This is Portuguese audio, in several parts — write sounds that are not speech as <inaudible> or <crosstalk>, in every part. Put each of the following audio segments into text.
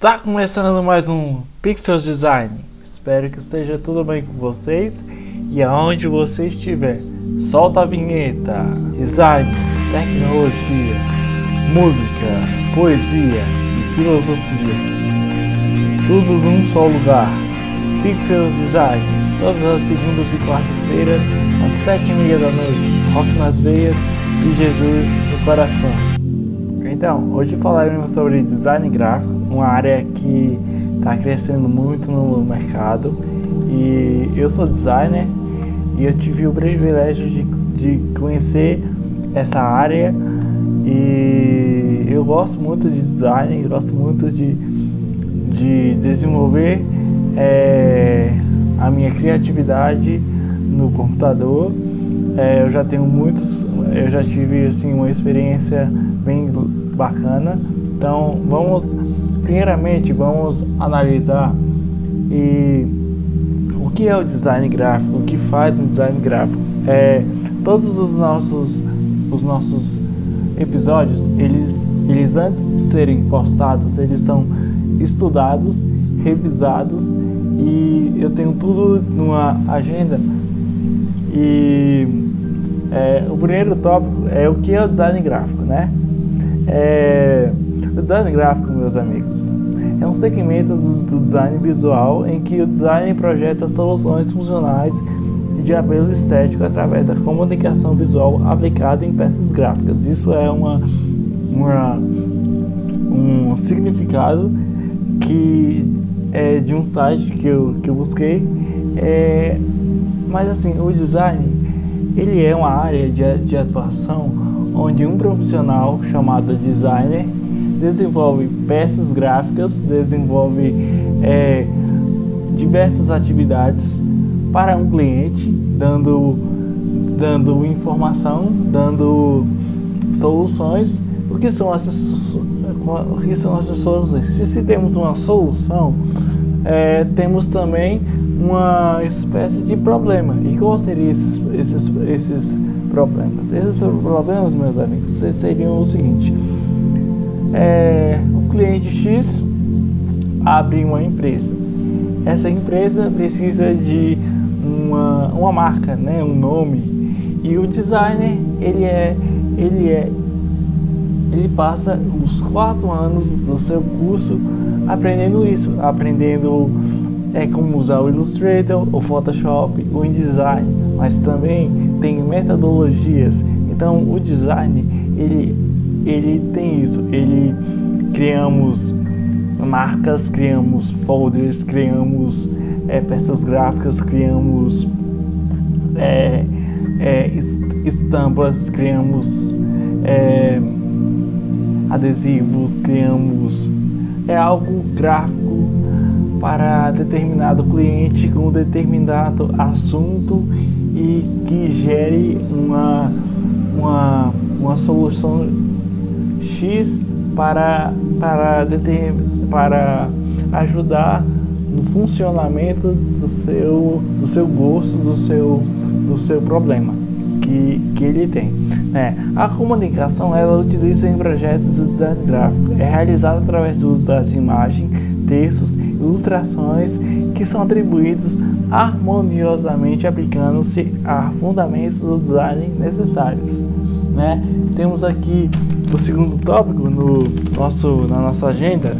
Tá começando mais um Pixel Design. Espero que esteja tudo bem com vocês e aonde você estiver. Solta a vinheta. Design, tecnologia, música, poesia e filosofia. Tudo num só lugar. Pixels Design, todas as segundas e quartas-feiras, às sete e meia da noite. Rock nas veias e Jesus no coração. Então, hoje falaremos sobre design gráfico, uma área que está crescendo muito no mercado. E eu sou designer e eu tive o privilégio de, de conhecer essa área e eu gosto muito de design, gosto muito de, de desenvolver é, a minha criatividade no computador. É, eu já tenho muitos, eu já tive assim uma experiência bem bacana. Então vamos, primeiramente vamos analisar e o que é o design gráfico, o que faz um design gráfico. É, todos os nossos, os nossos episódios, eles, eles antes de serem postados, eles são estudados, revisados e eu tenho tudo numa agenda e é, o primeiro tópico é o que é o design gráfico, né? É, o design gráfico, meus amigos, é um segmento do, do design visual em que o design projeta soluções funcionais de apelo estético através da comunicação visual aplicada em peças gráficas. Isso é uma, uma um significado que é de um site que eu, que eu busquei. É, mas assim, o design ele é uma área de, de atuação onde um profissional chamado designer desenvolve peças gráficas, desenvolve é, diversas atividades para um cliente, dando, dando informação, dando soluções. O que são essas, o que são essas soluções? Se, se temos uma solução, é, temos também uma espécie de problema. E qual seriam esses, esses, esses problemas? Esses problemas, meus amigos, seriam o seguinte: é, o cliente X abre uma empresa. Essa empresa precisa de uma, uma marca, né, um nome. E o designer, ele é, ele é, ele passa os quatro anos do seu curso aprendendo isso, aprendendo é como usar o Illustrator, o Photoshop, o InDesign, mas também tem metodologias. Então o design ele, ele tem isso, ele criamos marcas, criamos folders, criamos é, peças gráficas, criamos é, é, estampas, criamos é, adesivos, criamos é algo gráfico para determinado cliente com determinado assunto e que gere uma, uma, uma solução X para, para, deter, para ajudar no funcionamento do seu, do seu gosto, do seu, do seu problema que, que ele tem. É, a comunicação ela utiliza em projetos de design gráfico, é realizada através do uso das imagens, textos, ilustrações que são atribuídos harmoniosamente aplicando-se a fundamentos do design necessários. Né? Temos aqui o segundo tópico no nosso, na nossa agenda,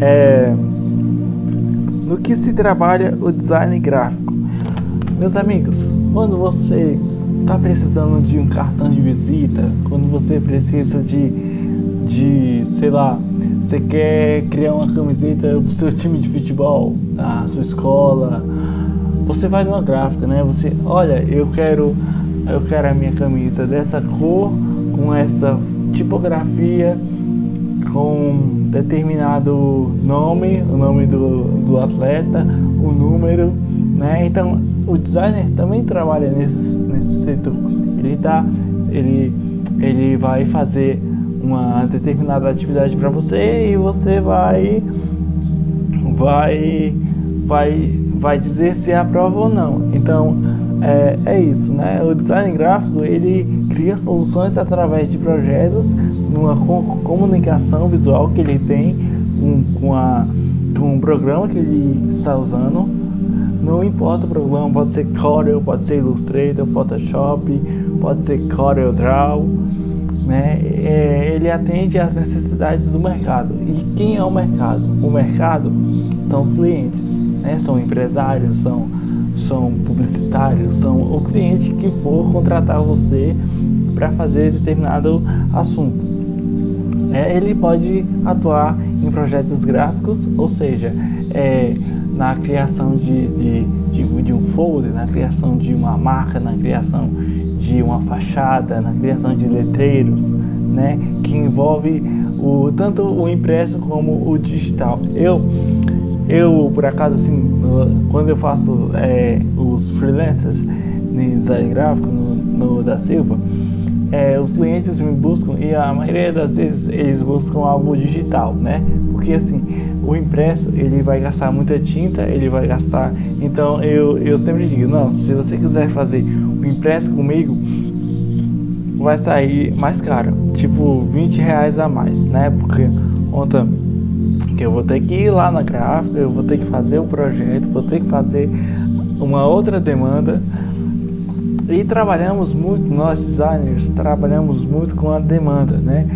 é, no que se trabalha o design gráfico. Meus amigos, quando você está precisando de um cartão de visita, quando você precisa de, de sei lá, você quer criar uma camiseta pro seu time de futebol, a sua escola, você vai numa gráfica, né? Você, olha, eu quero, eu quero a minha camisa dessa cor, com essa tipografia, com determinado nome, o nome do, do atleta, o número, né? Então o designer também trabalha nesse, nesse setor. Ele tá, ele, ele vai fazer uma determinada atividade para você e você vai, vai, vai, vai dizer se aprova ou não. Então é, é isso, né? O design gráfico ele cria soluções através de projetos, numa comunicação visual que ele tem com, com, a, com o programa que ele está usando. Não importa o programa, pode ser Corel, pode ser Illustrator, Photoshop, pode ser Corel Draw. Né? É, ele atende às necessidades do mercado. E quem é o mercado? O mercado são os clientes, né? são empresários, são, são publicitários, são o cliente que for contratar você para fazer determinado assunto. É, ele pode atuar em projetos gráficos, ou seja, é, na criação de, de, de, de, um folder, na criação de uma marca, na criação de uma fachada, na criação de letreiros, né, que envolve o, tanto o impresso como o digital. Eu, eu por acaso, assim, quando eu faço é, os freelancers em design gráfico no, no da Silva, é, os clientes me buscam e a maioria das vezes eles buscam algo digital, né? Porque assim, o impresso ele vai gastar muita tinta, ele vai gastar. Então eu, eu sempre digo, não, se você quiser fazer o impresso comigo, vai sair mais caro, tipo 20 reais a mais, né? Porque conta que eu vou ter que ir lá na gráfica, eu vou ter que fazer o projeto, vou ter que fazer uma outra demanda e trabalhamos muito, nós designers, trabalhamos muito com a demanda, né?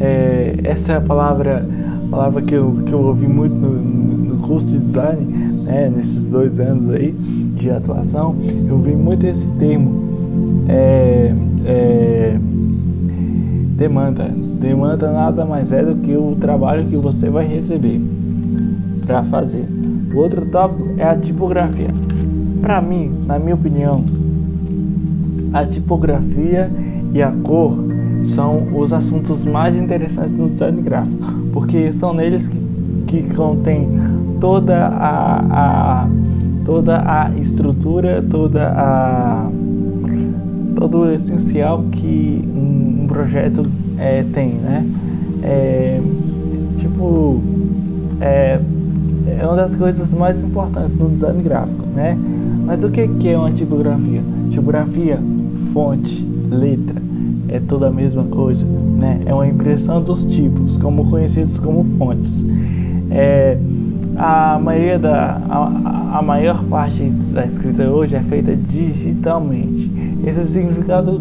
É, essa é a palavra, palavra que eu, que eu ouvi muito no, no curso de design, né? Nesses dois anos aí de atuação, eu vi muito esse termo, é, é, demanda. Demanda nada mais é do que o trabalho que você vai receber para fazer. O outro tópico é a tipografia. Para mim, na minha opinião, a tipografia e a cor são os assuntos mais interessantes no design gráfico, porque são neles que, que contém toda a, a, toda a estrutura, toda a todo o essencial que um, projeto é, tem, né? É, tipo, é, é uma das coisas mais importantes no design gráfico, né? Mas o que é uma tipografia? Tipografia fonte, letra, é toda a mesma coisa, né? É uma impressão dos tipos, como conhecidos como fontes. É, a maioria da a, a, maior parte da escrita hoje é feita digitalmente. Esse significado,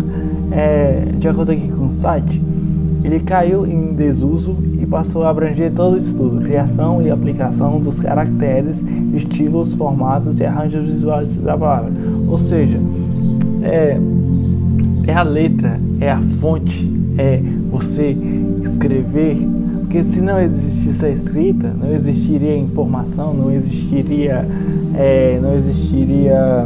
é, de acordo aqui com o site, ele caiu em desuso e passou a abranger todo o estudo, criação e aplicação dos caracteres, estilos, formatos e arranjos visuais da palavra. Ou seja, é, é a letra, é a fonte, é você escrever. Porque se não existisse a escrita, não existiria informação, não existiria. É, não existiria.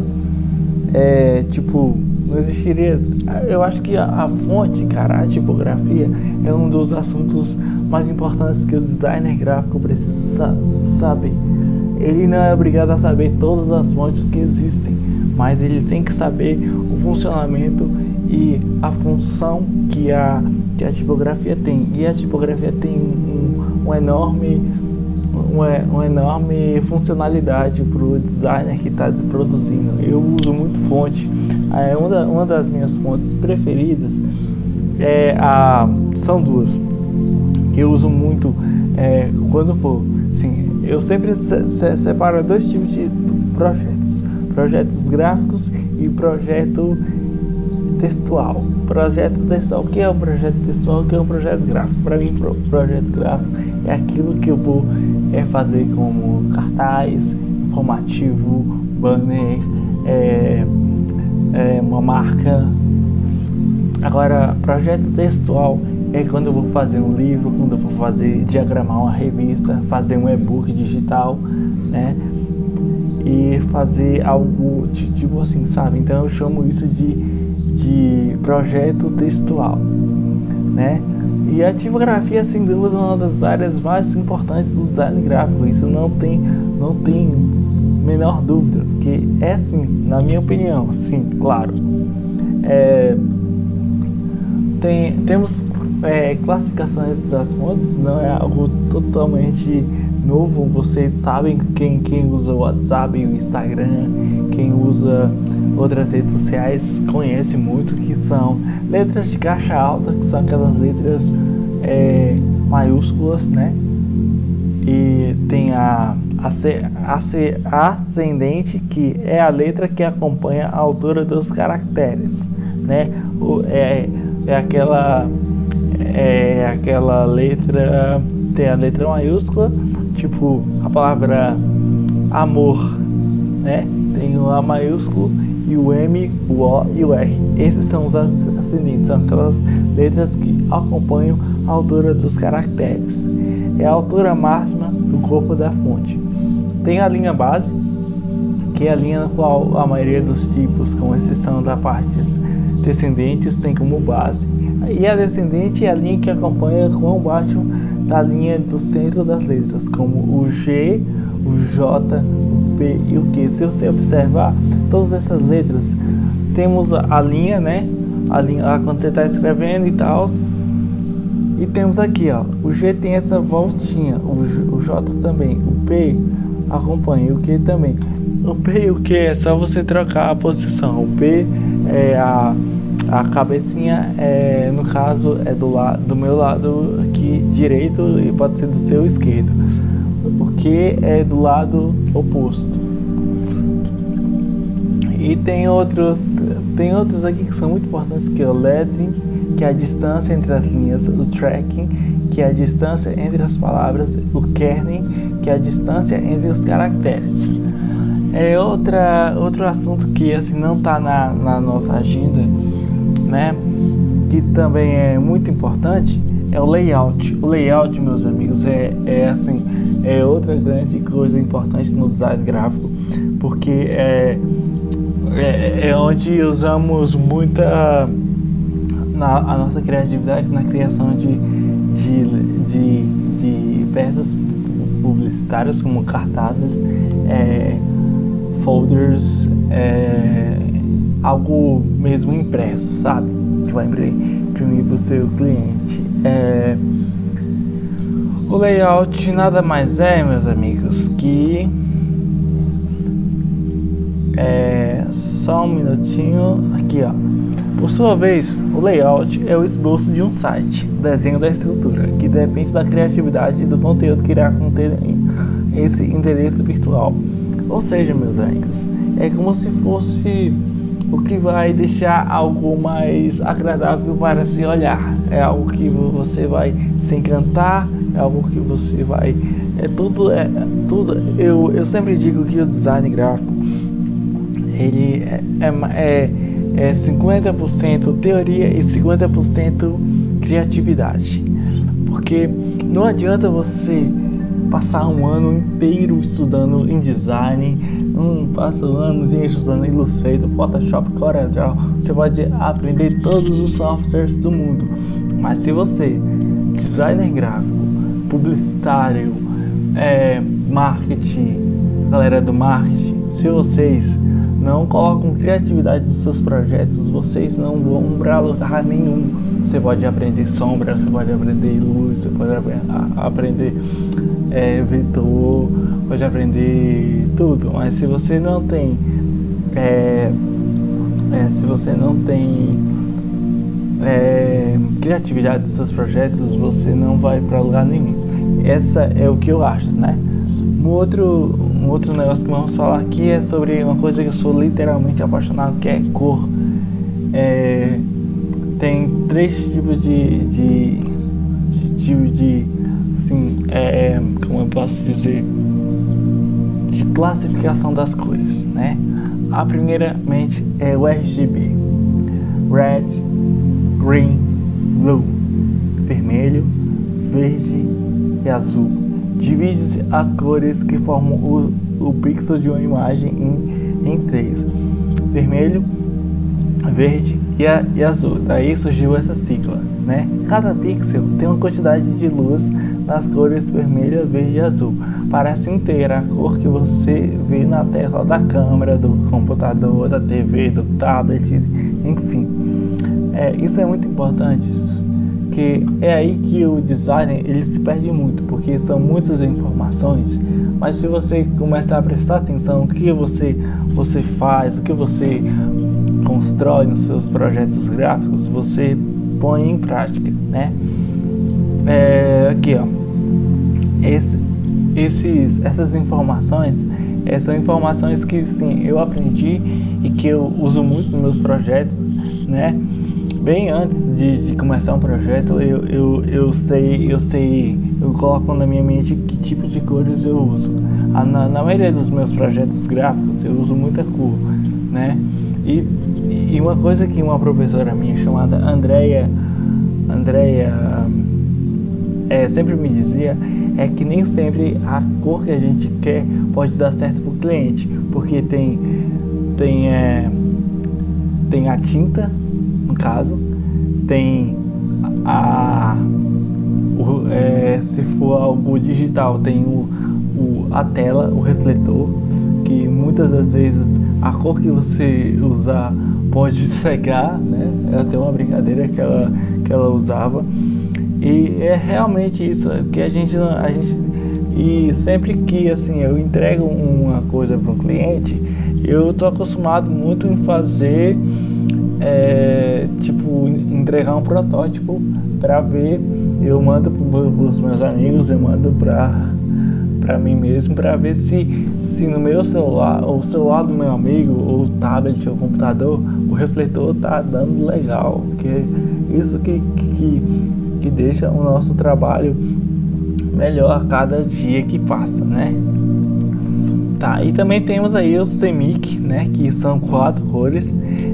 É, tipo, não existiria. Eu acho que a, a, fonte, cara, a tipografia, é um dos assuntos mais importantes que o designer gráfico precisa saber. Ele não é obrigado a saber todas as fontes que existem, mas ele tem que saber o funcionamento e a função que a, que a tipografia tem. E a tipografia tem um, um enorme, uma, uma enorme funcionalidade para o designer que está produzindo. Eu uso muito fonte. É, uma, da, uma das minhas fontes preferidas é a, são duas que eu uso muito é, quando for. Assim, eu sempre se, se, separo dois tipos de projetos: projetos gráficos e projeto textual. Projeto textual, o que é um projeto textual? O que é um projeto gráfico? Para mim, pro, projeto gráfico é aquilo que eu vou é, fazer como cartaz, informativo, banner, é, é, uma marca. Agora, projeto textual é quando eu vou fazer um livro, quando eu vou fazer diagramar uma revista, fazer um e-book digital, né? E fazer algo tipo assim, sabe? Então eu chamo isso de de projeto textual, né? E a tipografia, sem dúvida, é uma das áreas mais importantes do design gráfico. Isso não tem, não tem menor dúvida, porque é sim, na minha opinião, sim, claro. É, tem, temos é, classificações das fontes, não é algo totalmente novo. Vocês sabem quem, quem usa o WhatsApp o Instagram, quem usa outras redes sociais conhece muito, que são letras de caixa alta, que são aquelas letras é, maiúsculas, né? e tem a, a, ascendente, que é a letra que acompanha a altura dos caracteres, né? O, é, é aquela é aquela letra tem a letra maiúscula, tipo a palavra amor, né? Tem o A maiúsculo e o M, o O e o R. Esses são os ascendentes, são aquelas letras que acompanham a altura dos caracteres. É a altura máxima do corpo da fonte. Tem a linha base, que é a linha na qual a maioria dos tipos, com exceção da partes descendentes, tem como base. E a descendente é a linha que acompanha quão baixo da linha do centro das letras, como o G, o J, o P e o Q. Se você observar todas essas letras, temos a linha, né? A linha lá quando você está escrevendo e tal. E temos aqui, ó, o G tem essa voltinha, o, o J também, o P acompanha, o Q também. O P e o Q é só você trocar a posição. O P é a, a cabecinha, é, no caso, é do, lado, do meu lado aqui direito e pode ser do seu esquerdo. O Q é do lado oposto. E tem outros, tem outros aqui que são muito importantes, que é o LED que é a distância entre as linhas, o tracking, que é a distância entre as palavras, o kerning, que é a distância entre os caracteres. É outra, outro assunto que assim não está na, na nossa agenda, né? Que também é muito importante é o layout. O layout, meus amigos, é, é assim é outra grande coisa importante no design gráfico, porque é, é, é onde usamos muita na, a nossa criatividade na criação de, de, de, de peças publicitárias como cartazes, é, folders, é, algo mesmo impresso, sabe? Que vai imprimir para o seu cliente. É, o layout nada mais é, meus amigos, que é, só um minutinho aqui, ó. Por sua vez, o layout é o esboço de um site, o desenho da estrutura, que depende da criatividade e do conteúdo que irá conter esse endereço virtual. Ou seja, meus amigos, é como se fosse o que vai deixar algo mais agradável para se olhar. É algo que você vai se encantar, é algo que você vai. É tudo, é tudo. Eu, eu sempre digo que o design gráfico ele é, é, é é 50% teoria e 50% criatividade. Porque não adianta você passar um ano inteiro estudando em design, um passa um ano inteiro estudando Illustrator, Photoshop, CorelDRAW, você pode aprender todos os softwares do mundo. Mas se você, designer gráfico, publicitário, é, marketing, galera do marketing, se vocês não colocam criatividade nos seus projetos, vocês não vão para lugar nenhum. Você pode aprender sombra, você pode aprender luz, você pode aprender é, vetor, pode aprender tudo, mas se você não tem é, é, se você não tem é, criatividade nos seus projetos, você não vai para lugar nenhum. Essa é o que eu acho, né? Um outro, um outro negócio que vamos falar aqui é sobre uma coisa que eu sou literalmente apaixonado, que é cor. É, tem três tipos de, de, de, de assim, é, como eu posso dizer, de classificação das cores, né? A primeiramente é o RGB, Red, Green, Blue, vermelho, verde e azul divide as cores que formam o, o pixel de uma imagem em, em três: vermelho, verde e, a, e azul. Daí surgiu essa sigla. Né? Cada pixel tem uma quantidade de luz nas cores vermelha, verde e azul para assim ter a cor que você vê na tela da câmera, do computador, da TV, do tablet, enfim. É, isso é muito importante porque é aí que o designer ele se perde muito, porque são muitas informações, mas se você começar a prestar atenção no que você, você faz, o que você constrói nos seus projetos gráficos, você põe em prática, né? É, aqui ó, esse, esses, essas informações é, são informações que sim eu aprendi e que eu uso muito nos meus projetos, né? Bem antes de, de começar um projeto, eu, eu, eu sei, eu sei, eu coloco na minha mente que tipo de cores eu uso. Na, na maioria dos meus projetos gráficos eu uso muita cor, né? E, e uma coisa que uma professora minha chamada Andrea, Andrea é, sempre me dizia é que nem sempre a cor que a gente quer pode dar certo para o cliente, porque tem tem é, tem a tinta no caso, tem a o, é, se for algo digital tem o, o, a tela, o refletor, que muitas das vezes a cor que você usar pode <laughs> cegar, né? Ela tem uma brincadeira que ela, que ela usava e é realmente isso que a gente, a gente e sempre que assim eu entrego uma coisa para um cliente, eu tô acostumado muito em fazer é, tipo entregar um protótipo para ver, eu mando para os meus amigos, eu mando para para mim mesmo para ver se se no meu celular, ou celular do meu amigo, ou tablet ou computador, o refletor tá dando legal, que é isso que, que que deixa o nosso trabalho melhor a cada dia que passa, né? Tá, e também temos aí o Semic, né, que são quatro cores,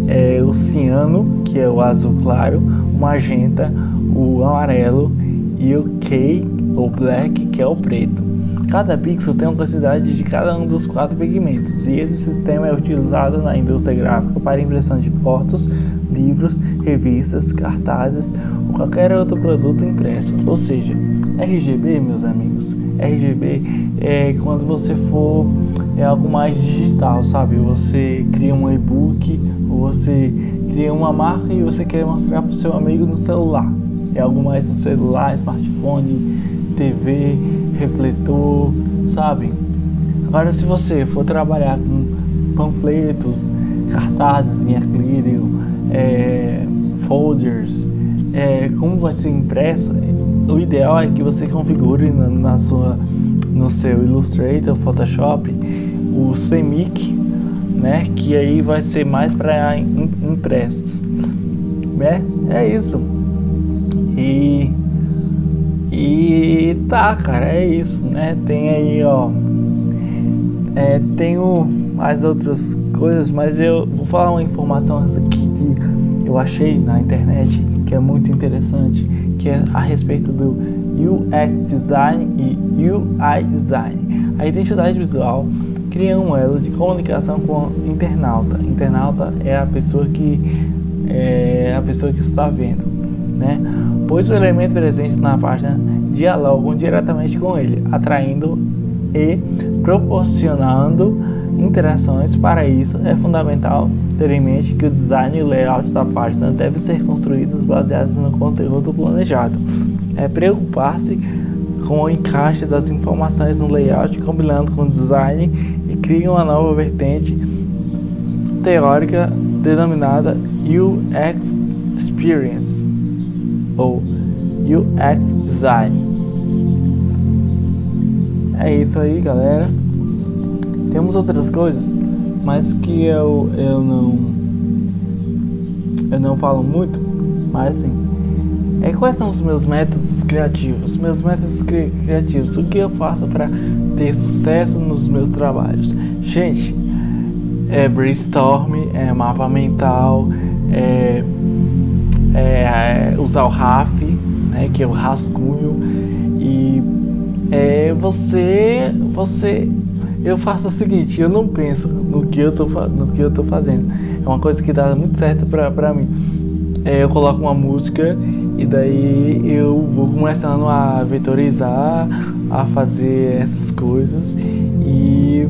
é, o ciano, que é o azul claro, o magenta, o amarelo e o K, ou black, que é o preto. Cada pixel tem uma quantidade de cada um dos quatro pigmentos, e esse sistema é utilizado na indústria gráfica para impressão de fotos, livros, revistas, cartazes qualquer outro produto impresso. Ou seja, RGB, meus amigos, RGB é quando você for é algo mais digital, sabe? Você cria um e-book você cria uma marca e você quer mostrar para o seu amigo no celular. É algo mais no celular, smartphone, TV, refletor, sabe? Agora, se você for trabalhar com panfletos, cartazes em acrílico, é, folders, é, como vai ser impresso, o ideal é que você configure na, na sua, no seu Illustrator, Photoshop, o CMYK, né? Que aí vai ser mais para impressos, né? É isso. E e tá, cara, é isso, né? Tem aí, ó. É, tenho mais outras coisas, mas eu vou falar uma informação aqui que eu achei na internet que é muito interessante, que é a respeito do UX design e UI design. A identidade visual cria um elo de comunicação com o internauta. Internauta é a pessoa que é a pessoa que está vendo, né? Pois o elemento presente na página dialogam diretamente com ele, atraindo e proporcionando interações. Para isso, é fundamental ter em mente que o design e o layout da página devem ser construídos baseados no conteúdo planejado. É preocupar-se com o encaixe das informações no layout, combinando com o design e cria uma nova vertente teórica denominada UX Experience ou UX Design. É isso aí, galera. Temos outras coisas, mas que eu, eu não eu não falo muito, mas assim, é, quais são os meus métodos criativos? Meus métodos cri criativos, o que eu faço para ter sucesso nos meus trabalhos? Gente, é brainstorm, é mapa mental, é, é, é usar o RAF, né, que é o rascunho, e é você, você, eu faço o seguinte, eu não penso no que eu tô, no que eu tô fazendo. É uma coisa que dá muito certo pra, pra mim. É, eu coloco uma música e daí eu vou começando a vetorizar, a fazer essas coisas e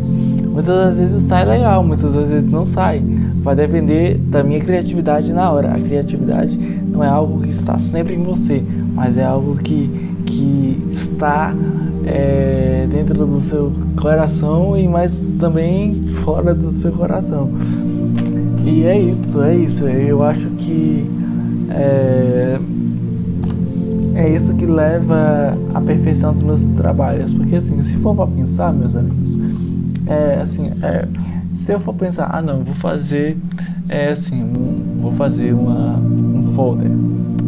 muitas das vezes sai legal, muitas das vezes não sai. Vai depender da minha criatividade na hora. A criatividade não é algo que está sempre em você, mas é algo que, que está é, dentro do seu coração e mais também fora do seu coração. E é isso, é isso. Eu acho que é, é isso que leva à perfeição dos meus trabalhos. Porque assim, se for para pensar, meus amigos, é assim, é, se eu for pensar, ah não, vou fazer é assim, um, vou fazer uma, um folder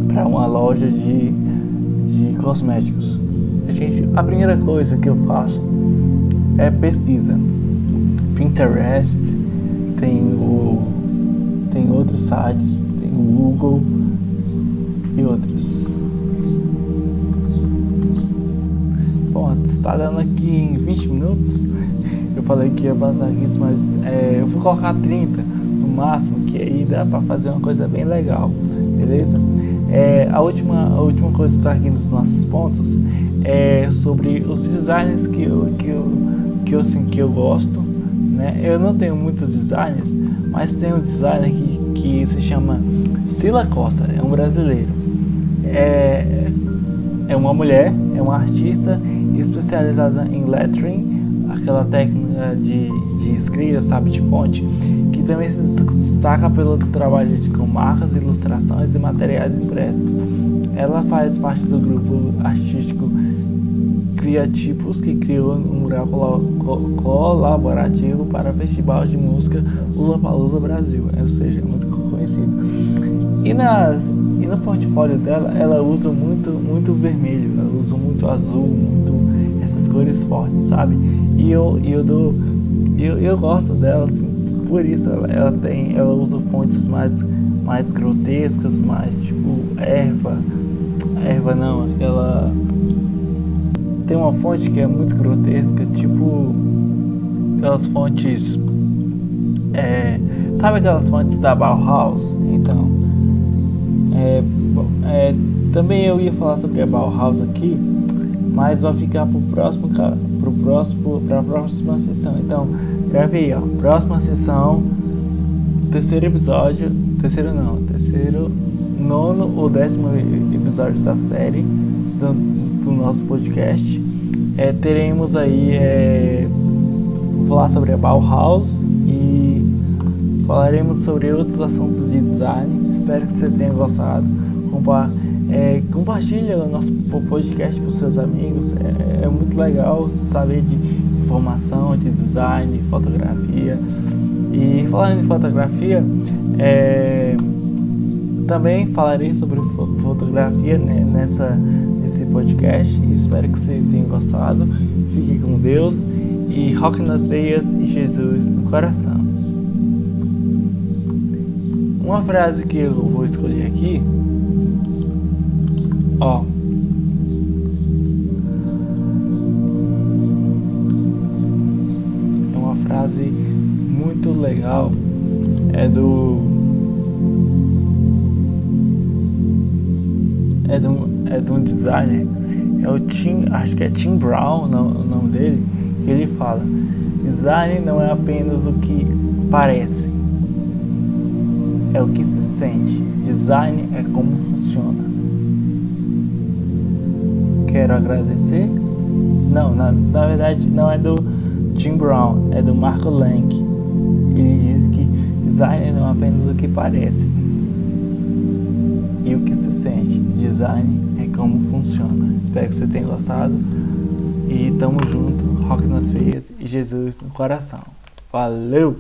para uma loja de, de cosméticos. Gente, a primeira coisa que eu faço é pesquisa. Pinterest, tem o tem outros sites, tem o Google e outros. Bom, está dando aqui em 20 minutos. Eu falei que ia passar isso, mas é, eu vou colocar 30 no máximo, que aí dá para fazer uma coisa bem legal, beleza? É, a, última, a última coisa que está aqui nos nossos pontos é sobre os designs que eu, que eu, que eu, assim, que eu gosto. Né? Eu não tenho muitos designers, mas tem um designer que, que se chama Sila Costa, é um brasileiro. É, é uma mulher, é uma artista especializada em lettering, aquela técnica de, de escrita, sabe, de fonte, que também se destaca pelo trabalho de, com marcas, ilustrações e materiais impressos. Ela faz parte do grupo artístico Criativos, que criou um mural colaborativo para o Festival de Música Lula Palusa Brasil, ou seja, muito conhecido. E, nas, e no portfólio dela, ela usa muito, muito vermelho, ela usa muito azul, muito essas cores fortes, sabe? E eu, eu dou, eu, eu gosto dela, assim, por isso ela, ela tem, ela usa fontes mais, mais grotescas, mais tipo erva, erva não, aquela tem uma fonte que é muito grotesca, tipo aquelas fontes. É, sabe aquelas fontes da Bauhaus? Então, é, é, também eu ia falar sobre a Bauhaus aqui, mas vai ficar pro próximo, pro próximo, pra próxima sessão. Então, gravei, ó, próxima sessão, terceiro episódio, terceiro não, terceiro, nono ou décimo episódio da série do, do nosso podcast. É, teremos aí, é, falar sobre a Bauhaus e falaremos sobre outros assuntos de design. Espero que você tenha gostado. Compa é, compartilha o nosso podcast para os seus amigos. É, é, muito legal saber de informação, de design, de fotografia. E falando em fotografia, é, também falarei sobre fotografia nessa, nesse podcast. Espero que você tenha gostado. Fique com Deus e rock nas veias e Jesus no coração. Uma frase que eu vou escolher aqui, ó. É uma frase muito legal. É do é de um, é de um designer, é o Tim, acho que é Tim Brown o nome dele, que ele fala: design não é apenas o que parece, é o que se sente. Design é como funciona. Quero agradecer. Não, na, na verdade não é do Tim Brown, é do Marco Lang. Ele diz que design não é apenas o que parece, e o que Design é como funciona. Espero que você tenha gostado. E tamo junto, rock nas veias e Jesus no coração. Valeu!